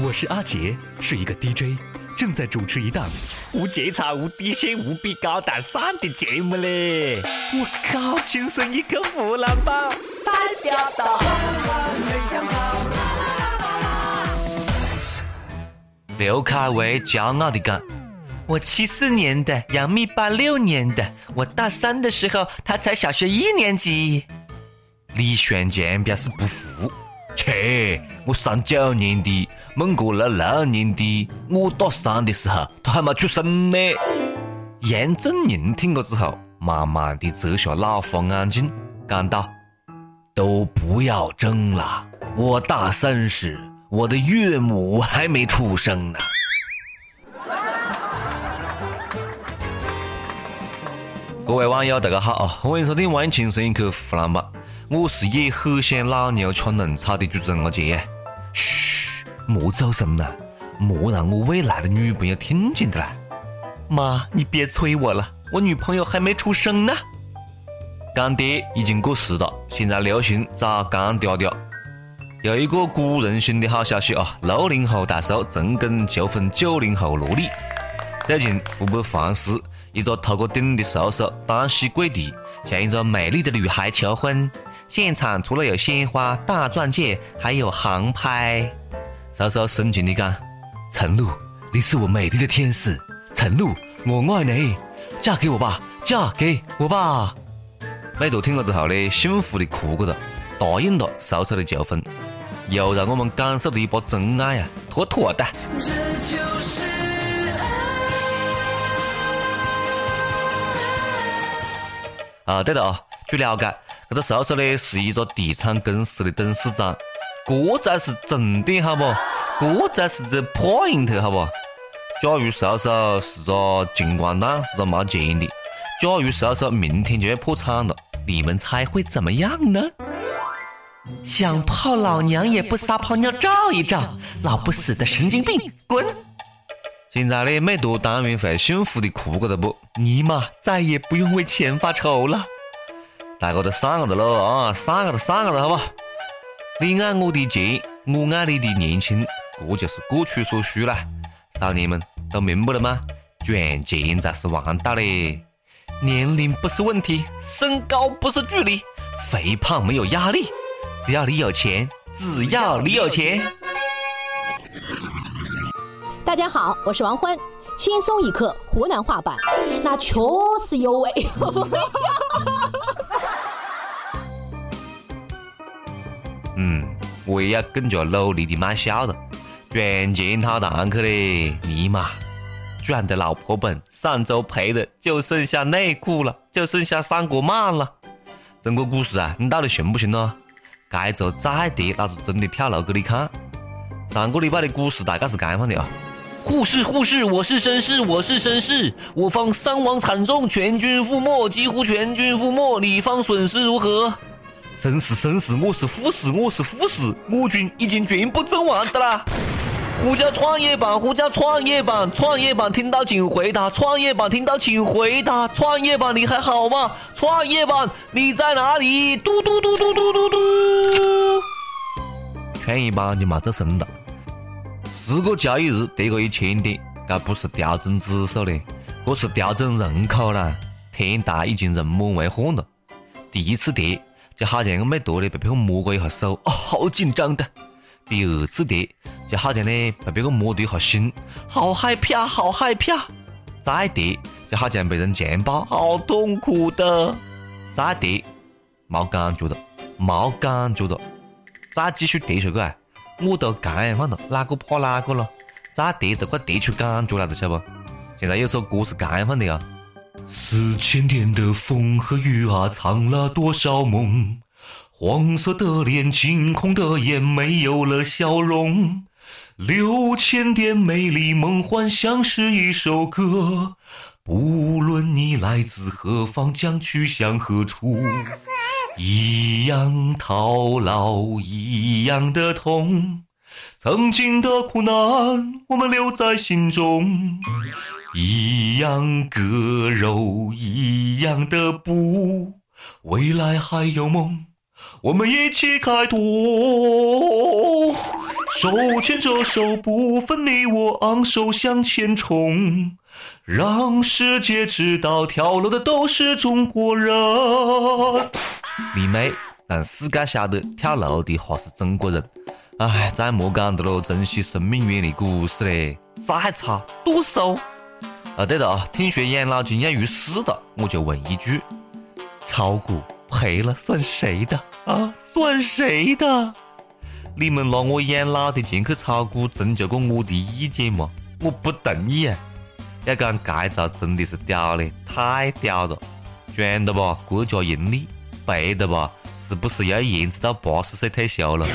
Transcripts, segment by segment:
我是阿杰，是一个 DJ，正在主持一档无节操、无底线、无比高大上的节目嘞！我靠，亲生一个湖南宝，代表到。刘恺威骄傲的讲：“我七四年的，杨幂八六年的，我大三的时候，他才小学一年级。”李炫强表示不服：“切，我三九年的，孟国六六年的，我大三的时候，他还没出生呢。”杨振宁听过之后，慢慢的摘下老花眼镜，讲道：“都不要争了，我大三时。”我的岳母还没出生呢。各位网友，大家好啊！欢迎收听《万青声一刻湖南版》，我是也很想老牛吃嫩草的主持人阿杰。嘘，莫走神了，莫让我未来的女朋友听见的啦。妈，你别催我了，我女朋友还没出生呢。干爹已经过世了，现在流行找干爹爹。有一个鼓舞人心的好消息啊！六零后大叔成功求婚九零后萝莉。最近，湖北黄石一个秃个顶的叔叔单膝跪地，向一个美丽的女孩求婚。现场除了有鲜花、大钻戒，还有航拍。叔叔深情地讲：“陈露，你是我美丽的天使，陈露，我爱你，嫁给我吧，嫁给我吧。”美图听了之后呢，幸福的哭过了，答应了叔叔的求婚。又让我们感受了一把真爱呀，妥妥的。啊，对了啊，据了解，这个叔叔呢是一个地产公司的董事长，这才是重点好不？这才是这 point 好不？假如叔叔是个穷光蛋，是个没钱的，假如叔叔明天就要破产了，你们猜会怎么样呢？想泡老娘也不撒泡尿照一照，老不死的神经病，滚！现在呢，美图当然会幸福的哭过了不？尼玛，再也不用为钱发愁了。大家都散个的喽啊，散个的，散个的，好不？你爱我的钱，我爱你的年轻，这就是各取所需啦。少年们都明白了吗？赚钱才是王道嘞！年龄不是问题，身高不是距离，肥胖没有压力。只要你有钱，只要你有钱。大家好，我是王欢，轻松一刻湖南话版，那确实有味。嗯，我也要更加努力的卖笑了，赚钱讨堂去嘞，尼玛，赚的老婆本，上周赔的就剩下内裤了，就剩下三国漫了。中国股市啊，你到底行不行呢？该周再跌，老子真的跳楼给你看！上个礼拜的股市大概是这样的啊：护士，护士，我是绅士，我是绅士，我方伤亡惨重，全军覆没，几乎全军覆没，你方损失如何？绅士，绅士，我是护士，我是护士，我军已经全部阵亡的啦！呼叫创业板，呼叫创业板，创业板听到请回答，创业板听到请回答，创业板你还好吗？创业板你在哪里？嘟嘟嘟嘟嘟嘟嘟。创业板就没这声了。十个交易日跌个一千点，这不是调整指数嘞，这是调整人口啦。天大已经人满为患了。第一次跌就好像个美图的被别个摸过一下手，哦，好紧张的。第二次跌。就好像呢被别个摸了一下心，好害怕，好害怕。再跌就好像被人强暴，好痛苦的。再跌没感觉了，没感觉了。再继续跌下去啊，我都这样了，哪个怕哪个了？再跌都快跌出感觉来了，晓得不？现在有首歌是这样的呀：四千年的风和雨啊，藏了多少梦？黄色的脸，惊恐的眼，没有了笑容。六千点美丽梦幻，像是一首歌。不论你来自何方，将去向何处，一样套牢，一样的痛。曾经的苦难，我们留在心中。一样割肉，一样的布。未来还有梦，我们一起开拓。手牵着手，不分你我，昂首向前冲，让世界知道跳楼的都是中国人。你妹，让世界晓得跳楼的哈是中国人。哎，再莫讲的喽，珍惜生命，远离股市嘞，再差剁手。啊，对了啊，听说养老金要入市了，我就问一句：炒股赔了算谁的啊？算谁的？你们拿我养老的钱去炒股，征求过我的意见吗？我不同意啊！要讲这招真的是屌嘞，太屌了！赚的吧，国家盈利；赔的吧，是不是要延迟到八十岁退休了？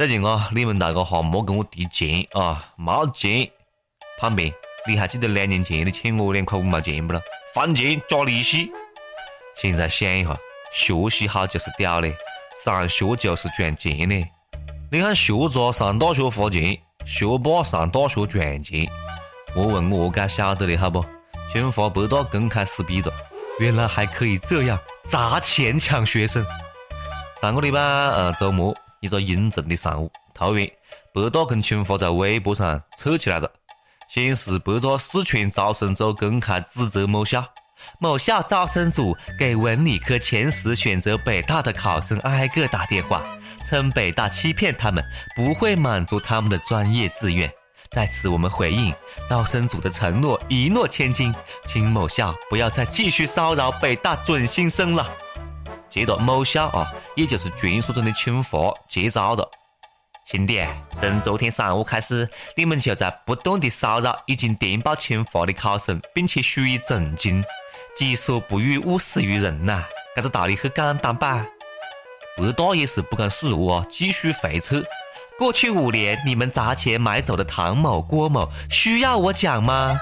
最近啊，你们大家哈莫跟我提钱啊，没钱。胖妹，你还记得两年前你欠我两块五毛钱不咯？还钱加利息。现在想一下。学习好就是屌嘞，上学就是赚钱嘞。你看学渣上大学花钱，学霸上大学赚钱。我问我该晓得的好不？清华北大公开撕逼了，原来还可以这样砸钱抢学生。上个礼拜呃周末一个阴沉的上午，突然北大跟清华在微博上扯起来了，先是北大四川招生组公开指责某校。某校招生组给文理科前十选择北大的考生挨个打电话，称北大欺骗他们，不会满足他们的专业志愿。在此，我们回应招生组的承诺一诺千金，请某校不要再继续骚扰北大准新生了。接到，某校啊，也就是传说中的清华接招了。兄弟，从昨天上午开始，你们就在不断的骚扰已经填报清华的考生，并且予以澄清。己所不欲，勿施于人呐，这个道理很简单吧？北大也是不甘示弱啊，继续回撤。过去五年，你们砸钱买走的唐某、郭某，需要我讲吗？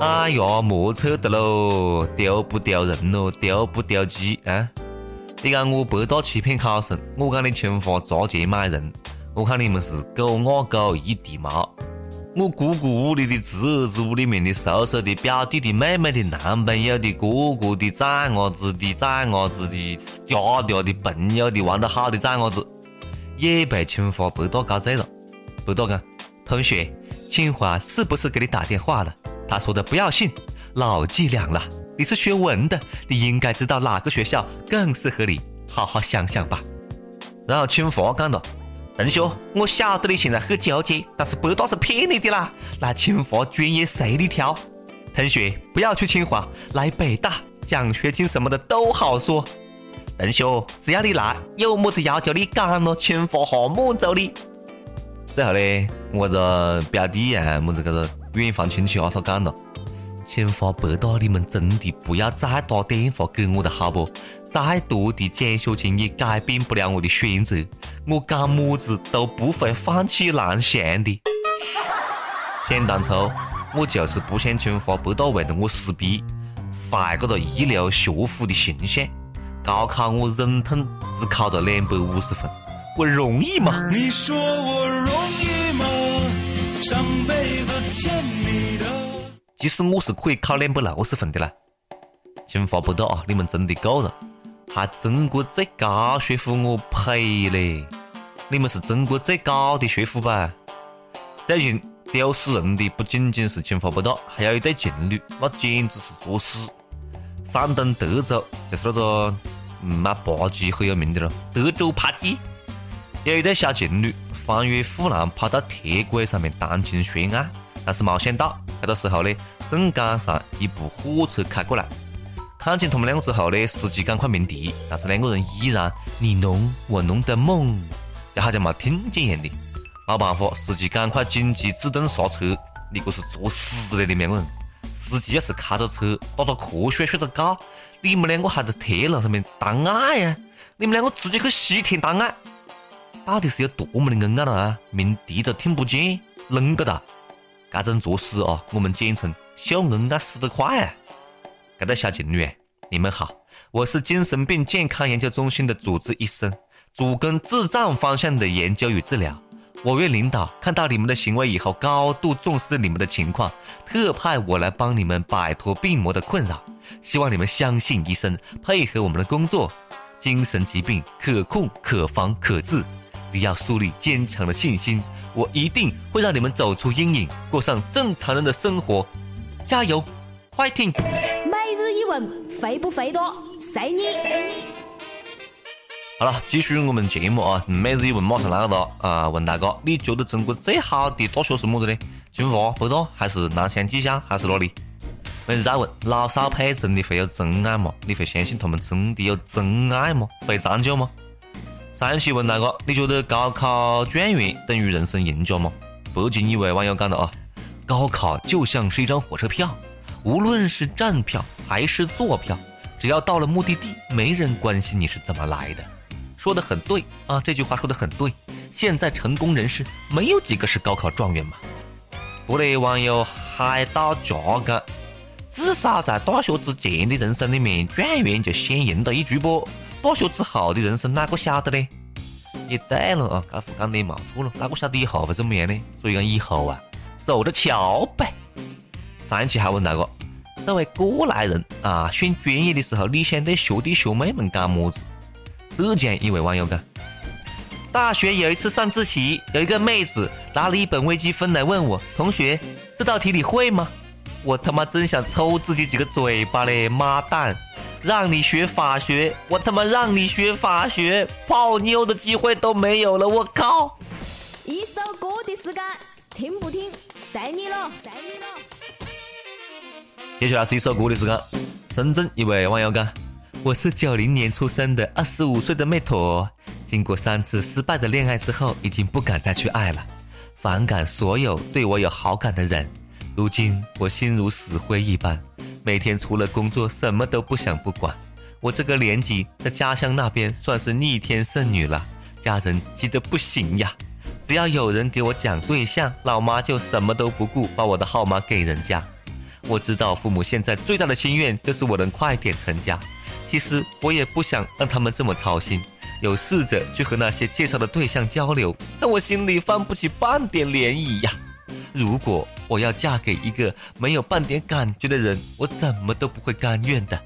哎呀，莫扯的喽，丢不丢人咯？丢不丢鸡啊？你讲我北大欺骗考生，我讲你清华砸钱买人，我看你们是狗咬狗，一地毛。我姑姑屋里的侄儿子，屋里面的叔叔的表弟的妹妹的男朋友的哥哥的崽伢子的崽伢子的嗲嗲的朋友的玩得好的崽伢子，也被清华北大搞醉了。北大讲，同学，清华是不是给你打电话了？他说的不要信，老伎俩了。你是学文的，你应该知道哪个学校更适合你，好好想想吧。然后清华讲了。同学，我晓得你现在很纠结，但是北大是骗你的啦，来清华专业随你挑。同学，不要去清华，来北大，奖学金什么的都好说。同学，只要你来，有么子要求你讲咯，清华好满足你。最后呢，我这表弟啊，么子这个远房亲戚啊，他讲了。清华北大，你们真的不要再打电话给我了，好不？再多的奖学金也改变不了我的选择，我干么子都不会放弃蓝翔的。想当初，我就是不想清华北大为了我撕逼，坏个了一流学府的形象。高考我忍痛只考了两百五十分，我容易吗？你说我容易吗？上辈子欠你的。其实我是可以考两百六十分的啦，清华北大啊，你们真的够了，还中国最高学府我呸嘞！你们是中国最高的学府吧？最近丢死人的不仅仅是清华北大，还有一对情侣，那简直是作死。山东德州就是那个卖扒鸡很有名的了，德州扒鸡，有一对小情侣翻越护栏跑到铁轨上面谈情说爱，但是没想到。这个时候呢，正赶上一部火车开过来，看见他们两个之后呢，司机赶快鸣笛，但是两个人依然你侬我侬的猛，就好像没听见一样的。没办法，司机赶快紧急自动刹车。你这是作死的，你们两个人！司机要是开着车打着瞌睡睡着觉，你们两个还在铁路上面谈爱呀？你们两个直接去西天谈爱，到底是有多么的恩爱了啊？鸣笛都听不见，啷个的？这种作死啊，我们简称秀恩爱死得快啊！这对小情侣，你们好，我是精神病健康研究中心的主治医生，主攻智障方向的研究与治疗。我院领导看到你们的行为以后，高度重视你们的情况，特派我来帮你们摆脱病魔的困扰。希望你们相信医生，配合我们的工作。精神疾病可控、可防、可治。你要树立坚强的信心，我一定会让你们走出阴影，过上正常人的生活。加油，fighting！每日一问，肥不肥多？随你。好了，继续我们节目啊！每日一问马上来了啊！问大哥，你觉得中国最好的大学是么子呢？清华、北大，还是南翔技校，还是哪里？每日再问，老少配真的会有真爱吗？你会相信他们真的有真爱吗？会长久吗？上期问大哥，你觉得高考状元等于人生赢家吗？北京一位网友讲的啊，高考就像是一张火车票，无论是站票还是坐票，只要到了目的地，没人关心你是怎么来的。说的很对啊，这句话说的很对。现在成功人士没有几个是高考状元嘛？不得网友海盗夹讲，至少在大学之前的人生里面，状元就先赢了一局不？大学之后的人生哪个晓得呢？也对了啊，这副讲的也没错了，哪个晓得以后会怎么样呢？所以讲以后啊，走着瞧呗。上一期还问大哥，作为过来人啊，选专业的时候，你想对学弟学妹们讲么子？浙江一位网友讲：大学有一次上自习，有一个妹子拿了一本微积分来问我，同学，这道题你会吗？我他妈真想抽自己几个嘴巴嘞！妈蛋，让你学法学，我他妈让你学法学，泡妞的机会都没有了！我靠！一首歌的时间，听不听，随你了，随你了。接下来是一首歌的时间。深圳一位网友讲。我是九零年出生的二十五岁的妹坨，经过三次失败的恋爱之后，已经不敢再去爱了，反感所有对我有好感的人。如今我心如死灰一般，每天除了工作什么都不想不管。我这个年纪在家乡那边算是逆天剩女了，家人急得不行呀。只要有人给我讲对象，老妈就什么都不顾，把我的号码给人家。我知道父母现在最大的心愿就是我能快点成家。其实我也不想让他们这么操心，有试着去和那些介绍的对象交流，但我心里翻不起半点涟漪呀。如果我要嫁给一个没有半点感觉的人，我怎么都不会甘愿的。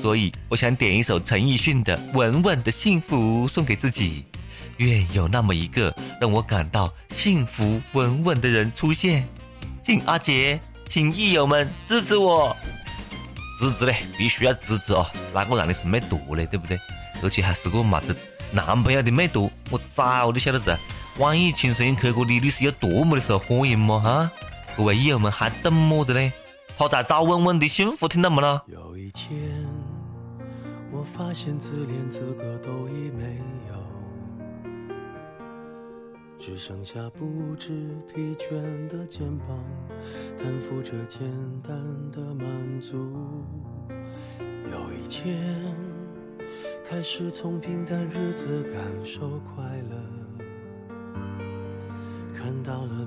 所以我想点一首陈奕迅的《稳稳的幸福》送给自己，愿有那么一个让我感到幸福稳稳的人出现。敬阿杰，请益友们支持我。支持嘞，必须要支持哦！哪个让你是没毒嘞，对不对？而且还是个没得男朋友的没毒，我早就晓得子。网易轻声音去过你，你是有多么的受欢迎吗？哈，各位益友们还等么子呢？他在找稳稳的幸福，听到没了？有一天，我发现自恋资格都已没有只剩下不知疲倦的肩膀，担负着简单的满足。有一天，开始从平淡日子感受快乐，看到了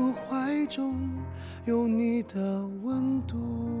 中。有你的温度。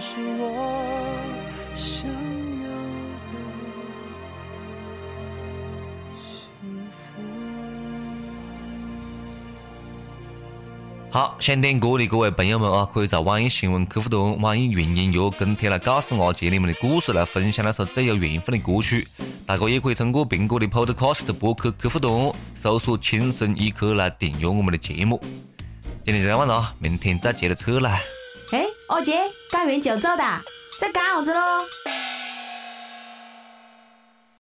是我想要的幸福。好，想点歌的各位朋友们啊，可以在网易新闻客户端、网易云音乐跟帖来告诉阿杰你们的故事，来分享那首最有缘分的歌曲。大家也可以通过苹果的 Podcast 播客客户端搜索“轻松一刻”来订阅我们的节目。今天就这样了，明天再接着扯来。哎，阿杰，干完就走的，在干啥子喽？